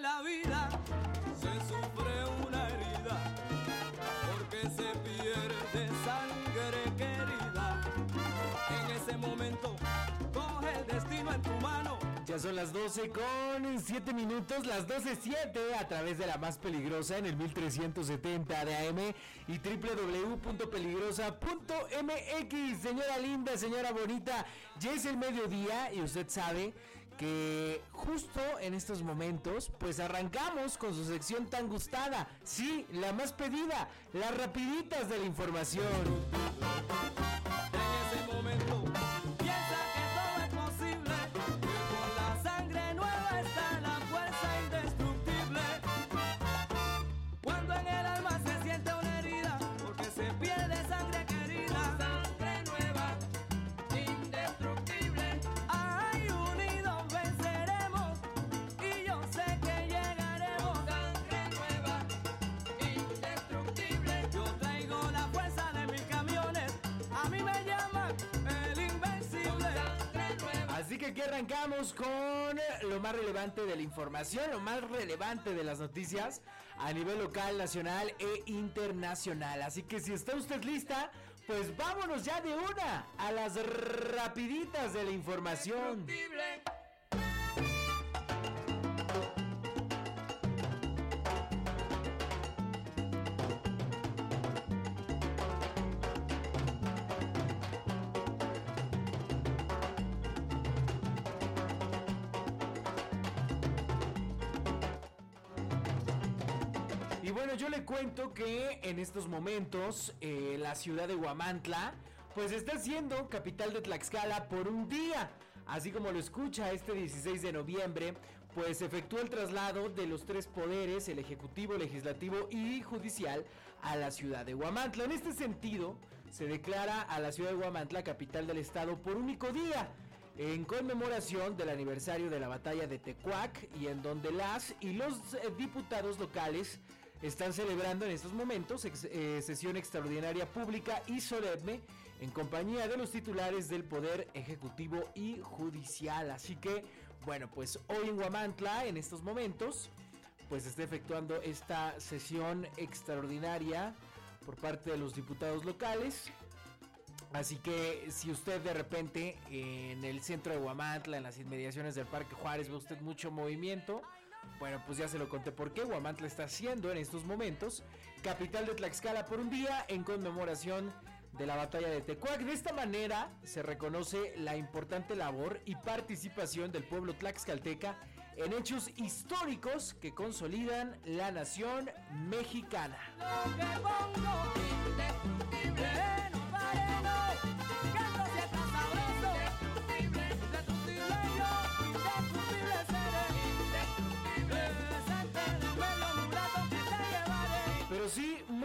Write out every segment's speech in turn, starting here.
La vida se sufre una herida, porque se pierde sangre querida, en ese momento coge el destino en tu mano. Ya son las 12 con 7 minutos, las 12.07 a través de la más peligrosa en el 1370 de AM y www.peligrosa.mx. Señora linda, señora bonita, ya es el mediodía y usted sabe que justo en estos momentos pues arrancamos con su sección tan gustada, sí, la más pedida, las rapiditas de la información. Aquí arrancamos con lo más relevante de la información, lo más relevante de las noticias a nivel local, nacional e internacional. Así que si está usted lista, pues vámonos ya de una a las rapiditas de la información. Cuento que en estos momentos eh, la ciudad de Huamantla pues está siendo capital de Tlaxcala por un día. Así como lo escucha este 16 de noviembre, pues efectuó el traslado de los tres poderes, el ejecutivo, legislativo y judicial, a la ciudad de Huamantla. En este sentido, se declara a la ciudad de Huamantla capital del estado por único día en conmemoración del aniversario de la batalla de Tecuac y en donde las y los eh, diputados locales están celebrando en estos momentos eh, sesión extraordinaria pública y solemne en compañía de los titulares del Poder Ejecutivo y Judicial. Así que, bueno, pues hoy en Huamantla, en estos momentos, pues está efectuando esta sesión extraordinaria por parte de los diputados locales. Así que si usted de repente en el centro de Huamantla, en las inmediaciones del Parque Juárez, ve usted mucho movimiento, bueno, pues ya se lo conté por qué Huamantla está haciendo en estos momentos capital de Tlaxcala por un día en conmemoración de la batalla de Tecuac. De esta manera se reconoce la importante labor y participación del pueblo tlaxcalteca en hechos históricos que consolidan la nación mexicana.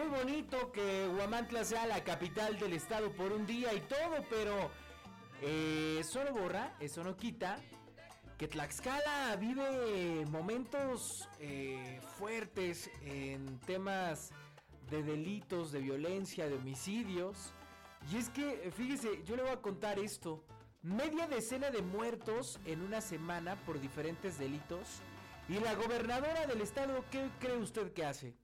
Muy bonito que Huamantla sea la capital del estado por un día y todo, pero eh, eso no borra, eso no quita que Tlaxcala vive momentos eh, fuertes en temas de delitos, de violencia, de homicidios. Y es que, fíjese, yo le voy a contar esto. Media decena de muertos en una semana por diferentes delitos. Y la gobernadora del estado, ¿qué cree usted que hace?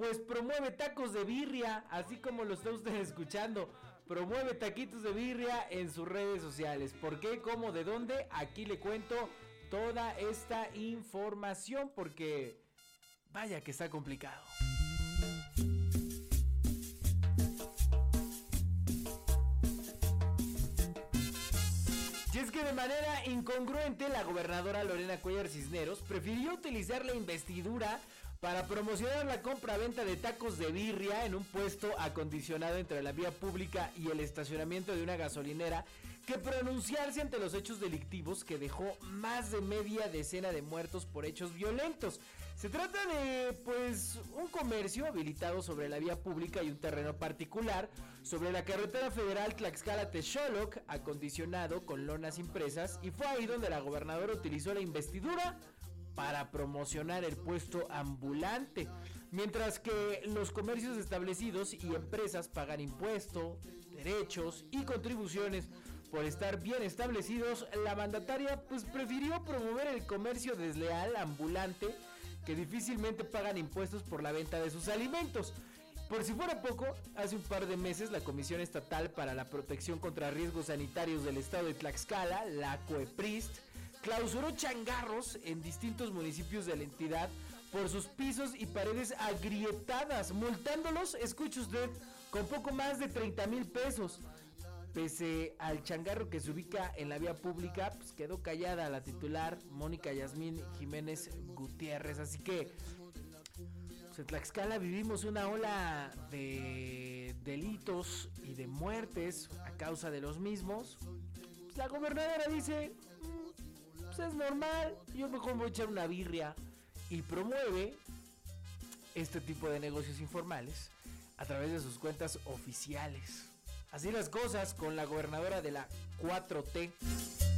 Pues promueve tacos de birria, así como lo está usted escuchando. Promueve taquitos de birria en sus redes sociales. ¿Por qué? ¿Cómo? ¿De dónde? Aquí le cuento toda esta información porque vaya que está complicado. Y es que de manera incongruente la gobernadora Lorena Cuellar Cisneros prefirió utilizar la investidura para promocionar la compra-venta de tacos de birria en un puesto acondicionado entre la vía pública y el estacionamiento de una gasolinera que pronunciarse ante los hechos delictivos que dejó más de media decena de muertos por hechos violentos. Se trata de, pues, un comercio habilitado sobre la vía pública y un terreno particular sobre la carretera federal Tlaxcala-Texoloc, acondicionado con lonas impresas, y fue ahí donde la gobernadora utilizó la investidura para promocionar el puesto ambulante. Mientras que los comercios establecidos y empresas pagan impuestos, derechos y contribuciones por estar bien establecidos, la mandataria pues prefirió promover el comercio desleal ambulante que difícilmente pagan impuestos por la venta de sus alimentos. Por si fuera poco, hace un par de meses la Comisión Estatal para la Protección contra Riesgos Sanitarios del Estado de Tlaxcala, la COEPRIST, clausuró changarros en distintos municipios de la entidad por sus pisos y paredes agrietadas, multándolos, escuche usted, con poco más de 30 mil pesos. Pese al changarro que se ubica en la vía pública, pues quedó callada la titular Mónica Yasmín Jiménez Gutiérrez. Así que pues, en Tlaxcala vivimos una ola de delitos y de muertes a causa de los mismos. La gobernadora dice, "Mm, pues es normal, yo mejor voy a echar una birria. Y promueve este tipo de negocios informales a través de sus cuentas oficiales. Así las cosas con la gobernadora de la 4T.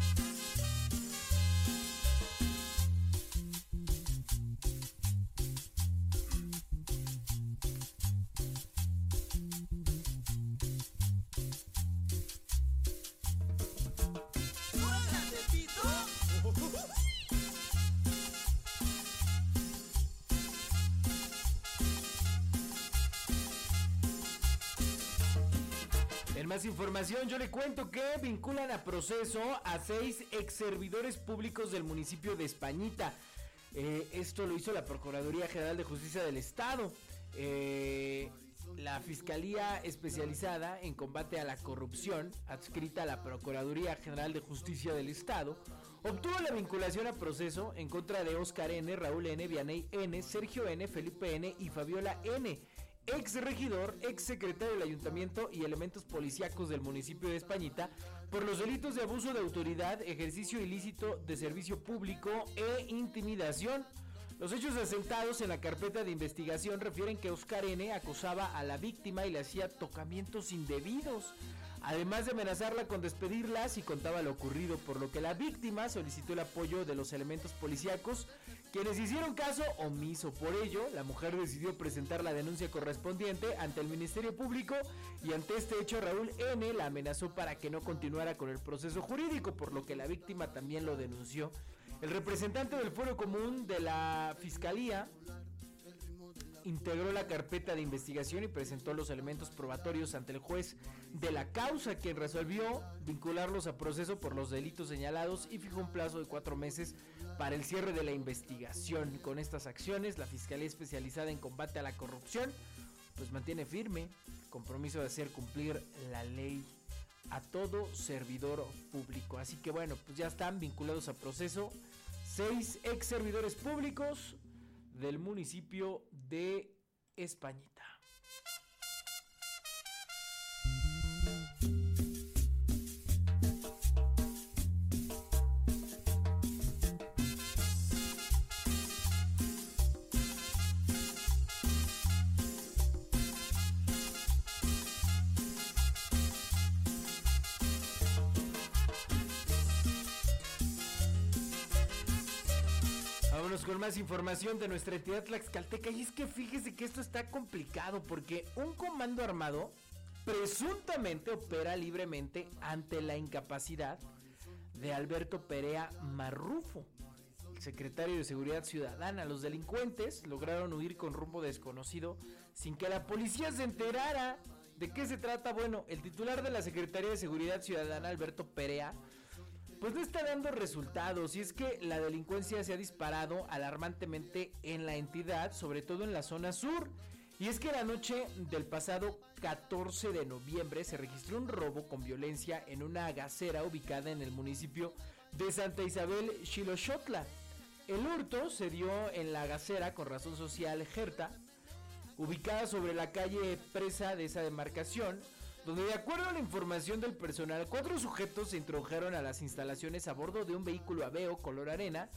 En más información, yo le cuento que vinculan a proceso a seis ex servidores públicos del municipio de Españita. Eh, esto lo hizo la Procuraduría General de Justicia del Estado. Eh, la Fiscalía Especializada en Combate a la Corrupción, adscrita a la Procuraduría General de Justicia del Estado, obtuvo la vinculación a proceso en contra de Oscar N., Raúl N., Vianey N., Sergio N., Felipe N. y Fabiola N., ex regidor, ex secretario del ayuntamiento y elementos policíacos del municipio de Españita por los delitos de abuso de autoridad, ejercicio ilícito de servicio público e intimidación. Los hechos asentados en la carpeta de investigación refieren que Oscar N. acosaba a la víctima y le hacía tocamientos indebidos, además de amenazarla con despedirla si contaba lo ocurrido, por lo que la víctima solicitó el apoyo de los elementos policíacos, quienes hicieron caso omiso. Por ello, la mujer decidió presentar la denuncia correspondiente ante el Ministerio Público y ante este hecho Raúl N. la amenazó para que no continuara con el proceso jurídico, por lo que la víctima también lo denunció. El representante del Foro Común de la Fiscalía integró la carpeta de investigación y presentó los elementos probatorios ante el juez de la causa, quien resolvió vincularlos a proceso por los delitos señalados y fijó un plazo de cuatro meses para el cierre de la investigación. Con estas acciones, la Fiscalía Especializada en Combate a la Corrupción pues mantiene firme el compromiso de hacer cumplir la ley a todo servidor público. Así que bueno, pues ya están vinculados a proceso seis ex servidores públicos del municipio de Españita. Más información de nuestra entidad Tlaxcalteca. Y es que fíjese que esto está complicado porque un comando armado presuntamente opera libremente ante la incapacidad de Alberto Perea Marrufo, secretario de Seguridad Ciudadana. Los delincuentes lograron huir con rumbo desconocido sin que la policía se enterara. ¿De qué se trata? Bueno, el titular de la Secretaría de Seguridad Ciudadana, Alberto Perea, pues no está dando resultados y es que la delincuencia se ha disparado alarmantemente en la entidad, sobre todo en la zona sur. Y es que la noche del pasado 14 de noviembre se registró un robo con violencia en una gasera ubicada en el municipio de Santa Isabel, Xiloxotla. El hurto se dio en la gasera con razón social Jerta, ubicada sobre la calle presa de esa demarcación, donde de acuerdo a la información del personal, cuatro sujetos se introdujeron a las instalaciones a bordo de un vehículo Aveo color arena.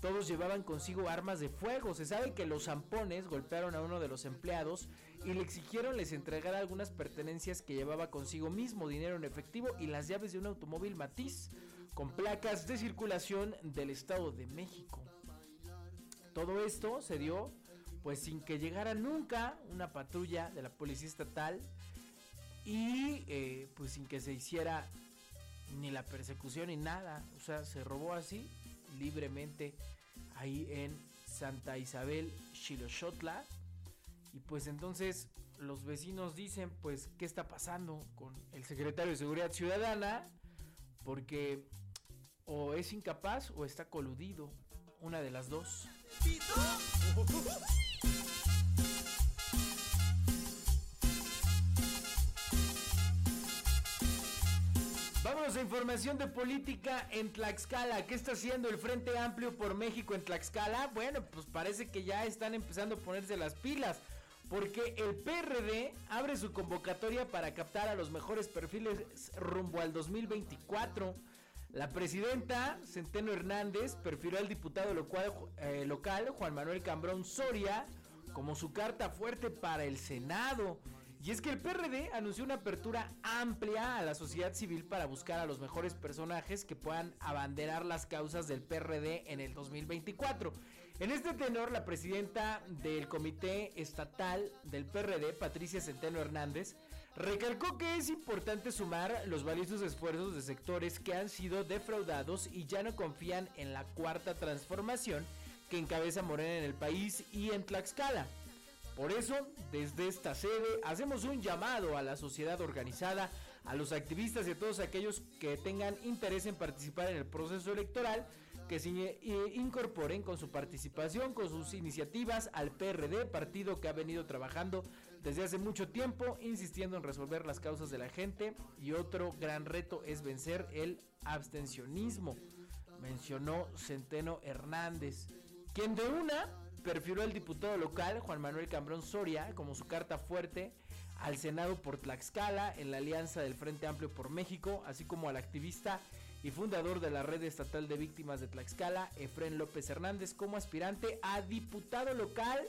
Todos llevaban consigo armas de fuego. Se sabe que los zampones golpearon a uno de los empleados y le exigieron les entregara algunas pertenencias que llevaba consigo mismo, dinero en efectivo y las llaves de un automóvil matiz con placas de circulación del Estado de México. Todo esto se dio pues sin que llegara nunca una patrulla de la policía estatal y eh, pues sin que se hiciera ni la persecución ni nada. O sea, se robó así libremente ahí en Santa Isabel, Xiloxotla. Y pues entonces los vecinos dicen, pues, ¿qué está pasando con el secretario de Seguridad Ciudadana? Porque o es incapaz o está coludido, una de las dos. Información de política en Tlaxcala. ¿Qué está haciendo el Frente Amplio por México en Tlaxcala? Bueno, pues parece que ya están empezando a ponerse las pilas. Porque el PRD abre su convocatoria para captar a los mejores perfiles rumbo al 2024. La presidenta Centeno Hernández perfiló al diputado local, eh, local Juan Manuel Cambrón Soria como su carta fuerte para el Senado. Y es que el PRD anunció una apertura amplia a la sociedad civil para buscar a los mejores personajes que puedan abanderar las causas del PRD en el 2024. En este tenor, la presidenta del Comité Estatal del PRD, Patricia Centeno Hernández, recalcó que es importante sumar los valiosos esfuerzos de sectores que han sido defraudados y ya no confían en la cuarta transformación que encabeza Morena en el país y en Tlaxcala. Por eso, desde esta sede, hacemos un llamado a la sociedad organizada, a los activistas y a todos aquellos que tengan interés en participar en el proceso electoral, que se incorporen con su participación, con sus iniciativas al PRD, partido que ha venido trabajando desde hace mucho tiempo, insistiendo en resolver las causas de la gente. Y otro gran reto es vencer el abstencionismo, mencionó Centeno Hernández, quien de una perfiló al diputado local Juan Manuel Cambrón Soria como su carta fuerte al Senado por Tlaxcala en la alianza del Frente Amplio por México, así como al activista y fundador de la Red Estatal de Víctimas de Tlaxcala, Efren López Hernández, como aspirante a diputado local.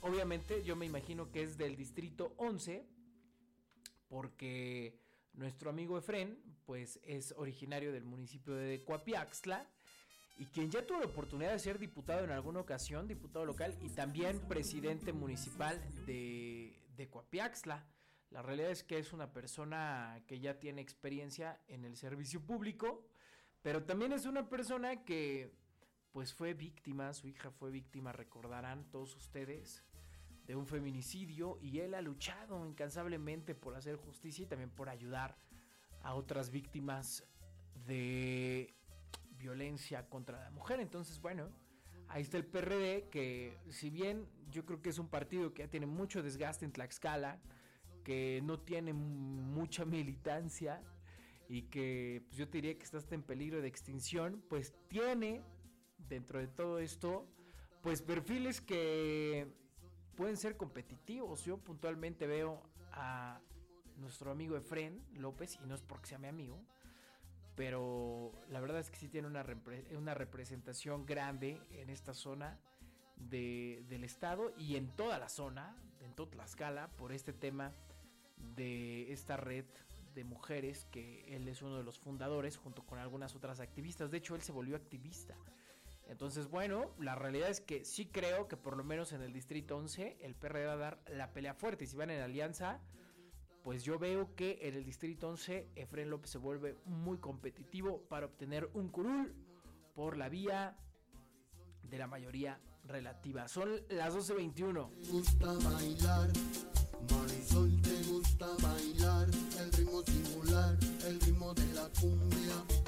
Obviamente yo me imagino que es del Distrito 11, porque nuestro amigo Efren, pues es originario del municipio de Coapiaxtla, y quien ya tuvo la oportunidad de ser diputado en alguna ocasión, diputado local y también presidente municipal de, de Coapiaxtla. La realidad es que es una persona que ya tiene experiencia en el servicio público, pero también es una persona que pues fue víctima, su hija fue víctima, recordarán todos ustedes, de un feminicidio y él ha luchado incansablemente por hacer justicia y también por ayudar a otras víctimas de violencia contra la mujer. Entonces, bueno, ahí está el PRD, que si bien yo creo que es un partido que ya tiene mucho desgaste en Tlaxcala, que no tiene mucha militancia y que pues, yo te diría que está hasta en peligro de extinción, pues tiene dentro de todo esto, pues perfiles que pueden ser competitivos. Yo puntualmente veo a nuestro amigo Efren López, y no es porque sea mi amigo, pero la verdad es que sí tiene una, una representación grande en esta zona de, del estado y en toda la zona, en toda Tlaxcala, por este tema de esta red de mujeres que él es uno de los fundadores junto con algunas otras activistas. De hecho, él se volvió activista. Entonces, bueno, la realidad es que sí creo que por lo menos en el Distrito 11 el PRD va a dar la pelea fuerte. Si van en alianza, pues yo veo que en el Distrito 11 Efren López se vuelve muy competitivo para obtener un curul por la vía de la mayoría relativa. Son las 12.21. gusta bailar, Marisol te gusta bailar, el ritmo singular, el ritmo de la cumbia.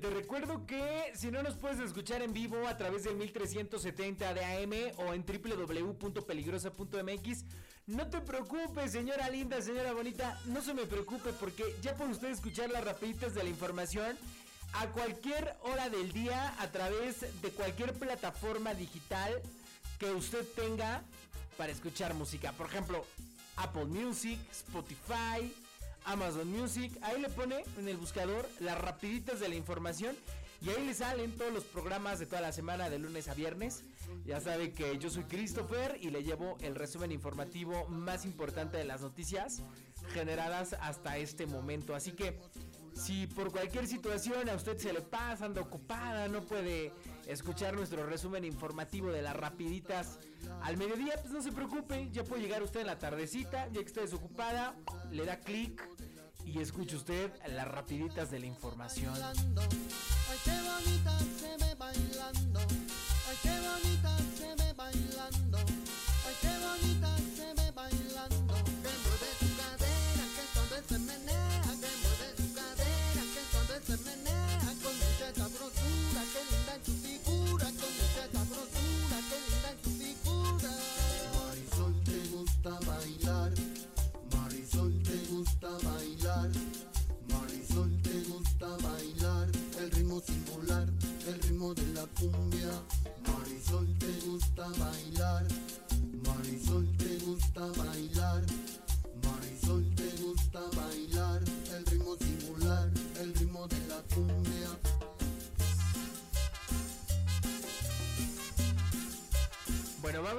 Te recuerdo que si no nos puedes escuchar en vivo a través del 1370 de AM o en www.peligrosa.mx, no te preocupes, señora linda, señora bonita, no se me preocupe porque ya puede usted escuchar las rapiditas de la información a cualquier hora del día a través de cualquier plataforma digital que usted tenga para escuchar música. Por ejemplo, Apple Music, Spotify, Amazon Music. Ahí le pone en el buscador las rapiditas de la información y ahí le salen todos los programas de toda la semana de lunes a viernes. Ya sabe que yo soy Christopher y le llevo el resumen informativo más importante de las noticias generadas hasta este momento. Así que si por cualquier situación a usted se le pasa, anda ocupada, no puede escuchar nuestro resumen informativo de las rapiditas al mediodía, pues no se preocupe, ya puede llegar usted en la tardecita, ya que está desocupada, le da clic y escucha usted las rapiditas de la información. Ay qué bonita se bailando, ay qué bonita se bailando,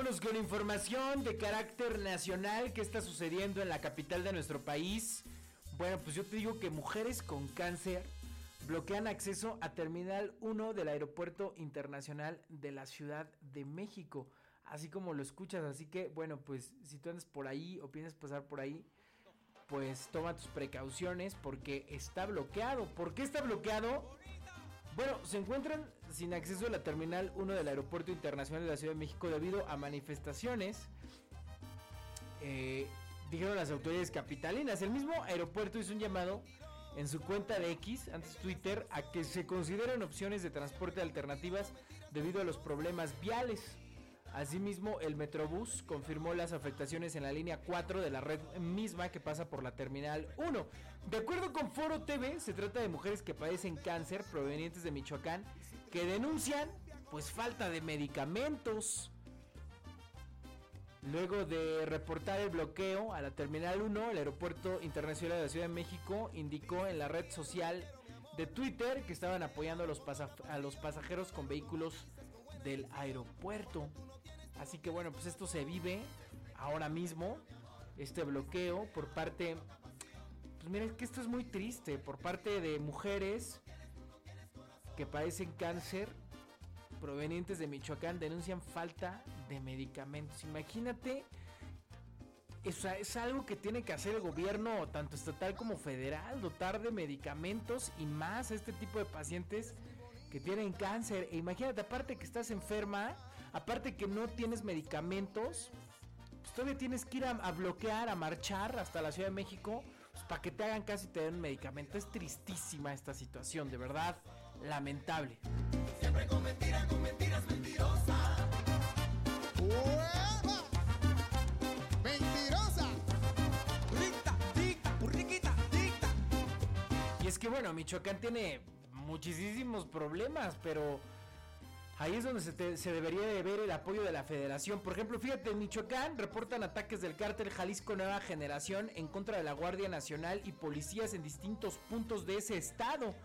vámonos con información de carácter nacional que está sucediendo en la capital de nuestro país. Bueno, pues yo te digo que mujeres con cáncer bloquean acceso a Terminal 1 del Aeropuerto Internacional de la Ciudad de México. Así como lo escuchas, así que bueno, pues si tú andas por ahí o piensas pasar por ahí, pues toma tus precauciones porque está bloqueado. ¿Por qué está bloqueado? Bueno, se encuentran sin acceso a la Terminal 1 del Aeropuerto Internacional de la Ciudad de México debido a manifestaciones. eh, dijeron las autoridades capitalinas. El mismo aeropuerto hizo un llamado en su cuenta de X, antes Twitter, a que se consideren opciones de transporte alternativas debido a los problemas viales. Asimismo, el Metrobús confirmó las afectaciones en la línea 4 de la red misma que pasa por la Terminal 1. De acuerdo con Foro TV, se trata de mujeres que padecen cáncer provenientes de Michoacán que denuncian pues falta de medicamentos. Luego de reportar el bloqueo a la Terminal 1, el Aeropuerto Internacional de la Ciudad de México indicó en la red social de Twitter que estaban apoyando a los, a los pasajeros con vehículos del aeropuerto. Así que bueno, pues esto se vive ahora mismo, este bloqueo por parte... Pues mira, que esto es muy triste, por parte de mujeres que padecen cáncer provenientes de Michoacán denuncian falta de medicamentos. Imagínate, es, es algo que tiene que hacer el gobierno, tanto estatal como federal, dotar de medicamentos y más a este tipo de pacientes que tienen cáncer. E imagínate, aparte que estás enferma, aparte que no tienes medicamentos, pues todavía tienes que ir a, a bloquear, a marchar hasta la Ciudad de México pues, para que te hagan caso y te den un medicamento. Es tristísima esta situación, de verdad, lamentable. ¡Hueva! ¡Mentirosa! Dicta, dicta, burriquita, dicta. Y es que bueno, Michoacán tiene muchísimos problemas, pero ahí es donde se, debería de ver el apoyo de la federación. Por ejemplo, fíjate, en Michoacán reportan ataques del cártel Jalisco Nueva Generación en contra de la Guardia Nacional y policías en distintos puntos de ese estado.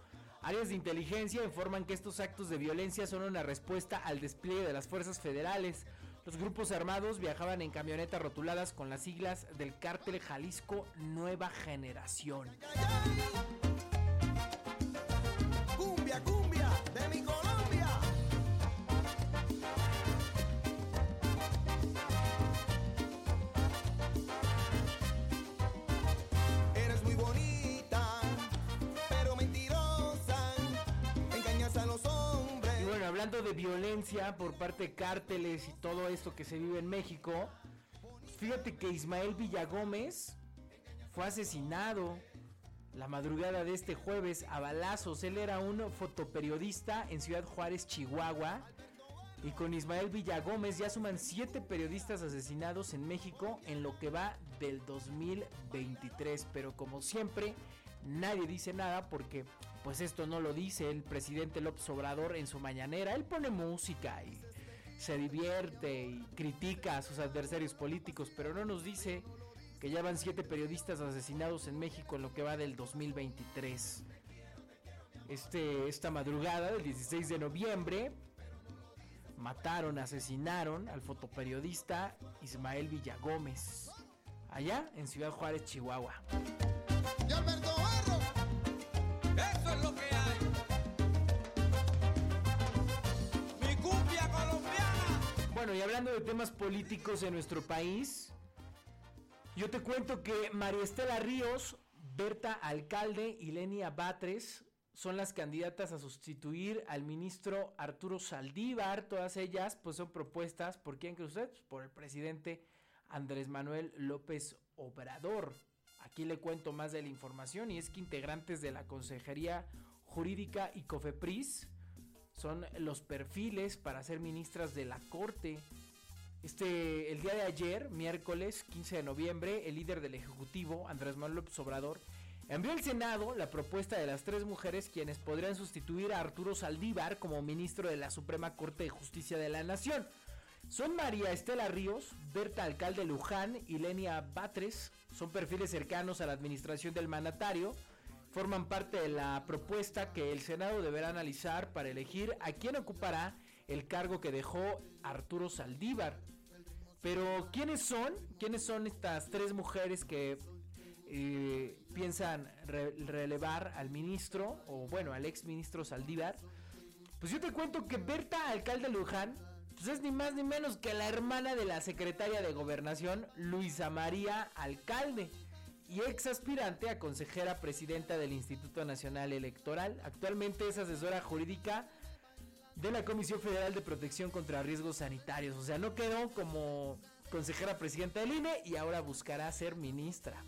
Áreas de inteligencia informan que estos actos de violencia son una respuesta al despliegue de las fuerzas federales. Los grupos armados viajaban en camionetas rotuladas con las siglas del cártel Jalisco Nueva Generación. Hablando de violencia por parte de cárteles y todo esto que se vive en México, fíjate que Ismael Villagómez fue asesinado. la madrugada de este jueves a balazos. Él era un fotoperiodista en Ciudad Juárez, Chihuahua. Y con Ismael Villagómez ya suman siete periodistas asesinados en México en lo que va del 2023. Pero como siempre, nadie dice nada porque pues esto no lo dice el presidente López Obrador en su mañanera. Él pone música y se divierte y critica a sus adversarios políticos, pero no nos dice que ya van siete periodistas asesinados en México en lo que va del 2023. Este, esta madrugada del 16 de noviembre mataron, asesinaron al fotoperiodista Ismael Villagómez, allá en Ciudad Juárez, Chihuahua. Bueno, y hablando de temas políticos en nuestro país, yo te cuento que María Estela Ríos, Berta Alcalde y Lenia Batres son las candidatas a sustituir al ministro Arturo Saldívar. Todas ellas pues son propuestas por quién cree usted? Pues, por el presidente Andrés Manuel López Obrador. Aquí le cuento más de la información y es que integrantes de la Consejería Jurídica y COFEPRIS son los perfiles para ser ministras de la Corte. Este, el día de ayer, miércoles 15 de noviembre, el líder del Ejecutivo, Andrés Manuel López Obrador, envió al Senado la propuesta de las tres mujeres quienes podrían sustituir a Arturo Saldívar como ministro de la Suprema Corte de Justicia de la Nación. Son María Estela Ríos, Berta Alcalde Luján y Lenia Batres. Son perfiles cercanos a la administración del mandatario. Forman parte de la propuesta que el Senado deberá analizar para elegir a quién ocupará el cargo que dejó Arturo Saldívar. Pero ¿quiénes son? ¿Quiénes son estas tres mujeres que eh, piensan re- relevar al ministro o bueno al ex ministro Saldívar? Pues yo te cuento que Berta Alcalde Luján pues es ni más ni menos que la hermana de la secretaria de Gobernación Luisa María Alcalde y ex aspirante a consejera presidenta del Instituto Nacional Electoral. Actualmente es asesora jurídica de la Comisión Federal de Protección contra Riesgos Sanitarios. O sea, no quedó como consejera presidenta del INE y ahora buscará ser ministra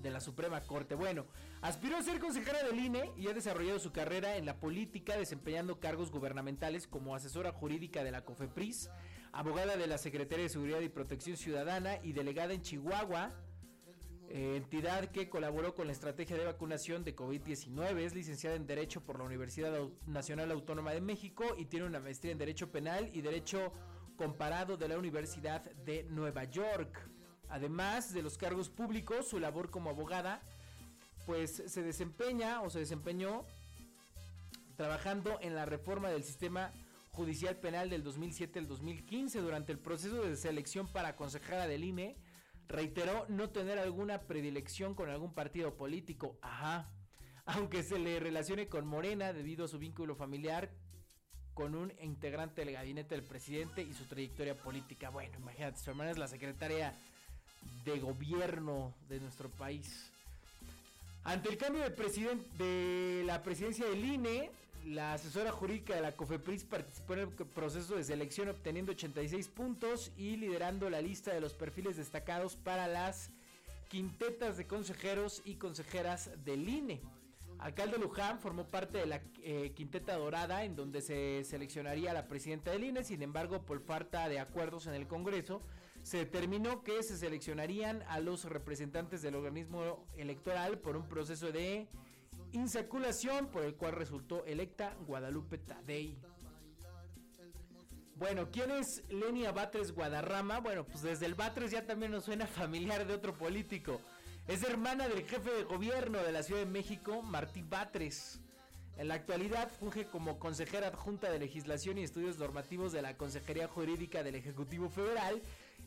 de la Suprema Corte. Bueno, aspiró a ser consejera del INE y ha desarrollado su carrera en la política desempeñando cargos gubernamentales como asesora jurídica de la COFEPRIS, abogada de la Secretaría de Seguridad y Protección Ciudadana y delegada en Chihuahua, entidad que colaboró con la estrategia de vacunación de COVID-19, es licenciada en Derecho por la Universidad Nacional Autónoma de México y tiene una maestría en Derecho Penal y Derecho Comparado de la Universidad de Nueva York. Además de los cargos públicos, su labor como abogada, pues se desempeña o se desempeñó trabajando en la reforma del sistema judicial penal del 2007 al 2015 durante el proceso de selección para consejera del INE reiteró no tener alguna predilección con algún partido político, ajá, aunque se le relacione con Morena debido a su vínculo familiar con un integrante del gabinete del presidente y su trayectoria política. Bueno, imagínate, su hermana es la secretaria de gobierno de nuestro país. Ante el cambio de, de la presidencia del INE, la asesora jurídica de la COFEPRIS participó en el proceso de selección obteniendo 86 puntos y liderando la lista de los perfiles destacados para las quintetas de consejeros y consejeras del INE. Alcalde Luján formó parte de la eh, quinteta dorada en donde se seleccionaría a la presidenta del INE, sin embargo por falta de acuerdos en el Congreso se determinó que se seleccionarían a los representantes del organismo electoral por un proceso de insaculación por el cual resultó electa Guadalupe Tadei. Bueno, ¿quién es Lenia Batres Guadarrama? Bueno, pues desde el Batres ya también nos suena familiar de otro político. Es hermana del jefe de gobierno de la Ciudad de México, Martí Batres. En la actualidad funge como consejera adjunta de legislación y estudios normativos de la Consejería Jurídica del Ejecutivo Federal.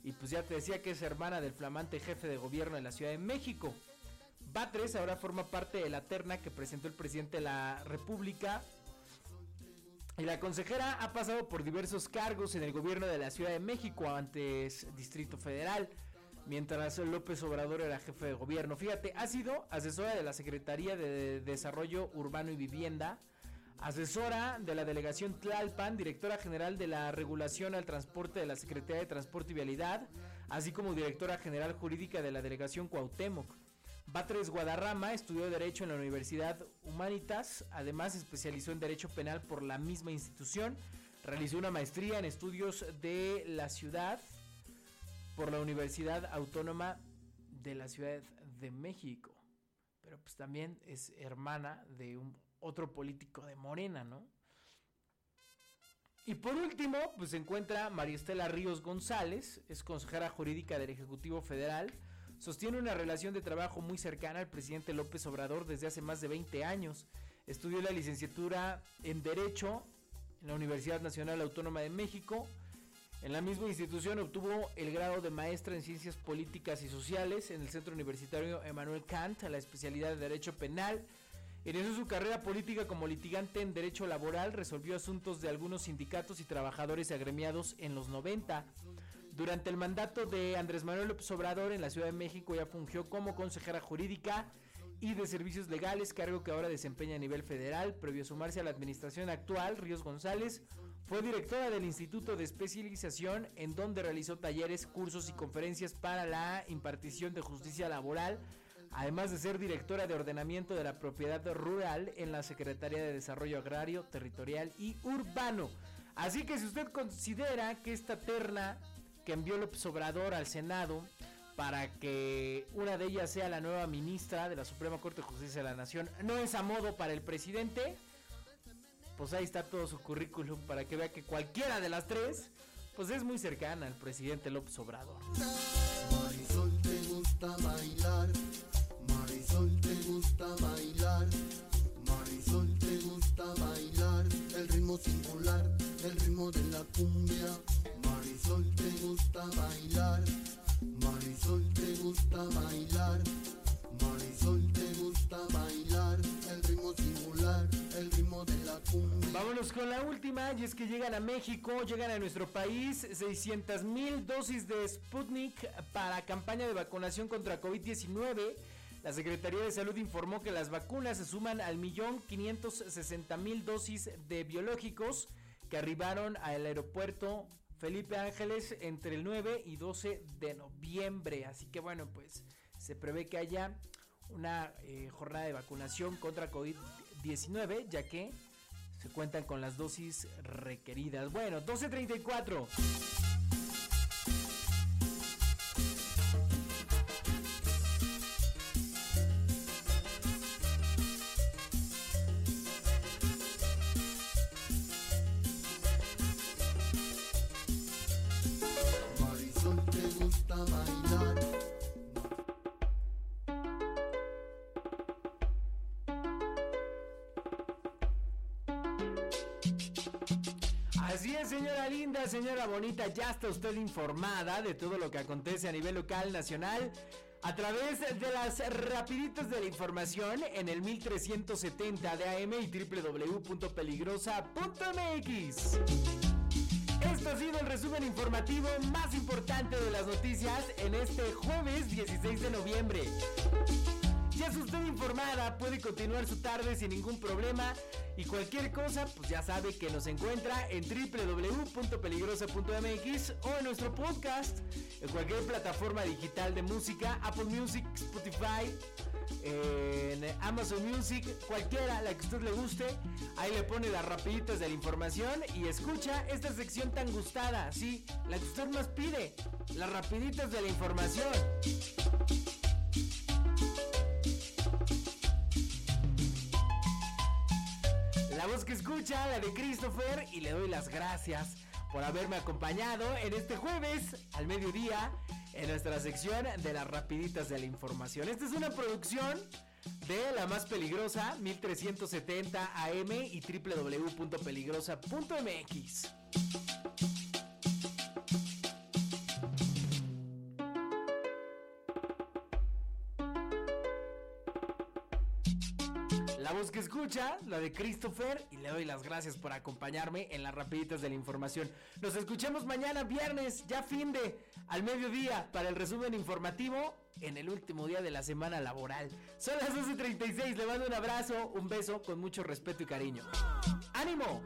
Y pues ya te decía que es hermana del flamante jefe de gobierno de la Ciudad de México. Batres ahora forma parte de la terna que presentó el presidente de la República. Y la consejera ha pasado por diversos cargos en el gobierno de la Ciudad de México, antes Distrito Federal, mientras López Obrador era jefe de gobierno. Fíjate, ha sido asesora de la Secretaría de Desarrollo Urbano y Vivienda, asesora de la delegación Tlalpan, directora general de la regulación al transporte de la Secretaría de Transporte y Vialidad, así como directora general jurídica de la delegación Cuauhtémoc. Batres Guadarrama estudió Derecho en la Universidad Humanitas, además se especializó en Derecho Penal por la misma institución, realizó una maestría en estudios de la ciudad por la Universidad Autónoma de la Ciudad de México, pero pues también es hermana de un otro político de Morena, ¿no? Y por último, pues se encuentra María Estela Ríos González, es consejera jurídica del Ejecutivo Federal, sostiene una relación de trabajo muy cercana al presidente López Obrador desde hace más de 20 años. Estudió la licenciatura en Derecho en la Universidad Nacional Autónoma de México. En la misma institución obtuvo el grado de maestra en Ciencias Políticas y Sociales en el Centro Universitario Emanuel Kant, a la especialidad de Derecho Penal. Inició su carrera política como litigante en Derecho Laboral, resolvió asuntos de algunos sindicatos y trabajadores agremiados en los 90. Durante el mandato de Andrés Manuel López Obrador en la Ciudad de México ya fungió como consejera jurídica y de servicios legales, cargo que ahora desempeña a nivel federal. Previo a sumarse a la administración actual, Ríos González fue directora del Instituto de Especialización, en donde realizó talleres, cursos y conferencias para la impartición de justicia laboral, además de ser directora de ordenamiento de la propiedad rural en la Secretaría de Desarrollo Agrario, Territorial y Urbano. Así que si usted considera que esta terna que envió López Obrador al Senado para que una de ellas sea la nueva ministra de la Suprema Corte de Justicia de la Nación. No es a modo para el presidente, pues ahí está todo su currículum para que vea que cualquiera de las tres pues es muy cercana al presidente López Obrador. Marisol te gusta bailar, Marisol te gusta bailar, Marisol te gusta bailar, el ritmo singular, el ritmo de la cumbia. Marisol te gusta bailar, Marisol te gusta bailar, Marisol te gusta bailar, el ritmo singular, el ritmo de la cumbia. Vámonos con la última, y es que llegan a México, llegan a nuestro país 600 mil dosis de Sputnik para campaña de vacunación contra COVID-19. La Secretaría de Salud informó que las vacunas se suman al millón 560 mil dosis de biológicos que arribaron al aeropuerto Felipe Ángeles entre el 9 y 12 de noviembre. Así que bueno, pues se prevé que haya una eh, jornada de vacunación contra COVID-19, ya que se cuentan con las dosis requeridas. Bueno, 12.34. ya está usted informada de todo lo que acontece a nivel local, nacional, a través de las rapiditas de la información en el 1370 de AM y www.peligrosa.mx. Esto ha sido el resumen informativo más importante de las noticias en este jueves 16 de noviembre. Ya es usted informada, puede continuar su tarde sin ningún problema y cualquier cosa, pues ya sabe que nos encuentra en www.peligrosa.mx o en nuestro podcast, en cualquier plataforma digital de música, Apple Music, Spotify, en Amazon Music, cualquiera, la que usted le guste, ahí le pone las rapiditas de la información y escucha esta sección tan gustada, sí, la que usted más pide, las rapiditas de la información. La voz que escucha, la de Christopher, y le doy las gracias por haberme acompañado en este jueves al mediodía en nuestra sección de las rapiditas de la información. Esta es una producción de la más peligrosa 1370 AM y www.peligrosa.mx. escucha, la de Christopher, y le doy las gracias por acompañarme en las rapiditas de la información. Nos escuchamos mañana viernes, ya fin de, al mediodía, para el resumen informativo en el último día de la semana laboral. Son las 12.36, le mando un abrazo, un beso con mucho respeto y cariño. ¡Ánimo!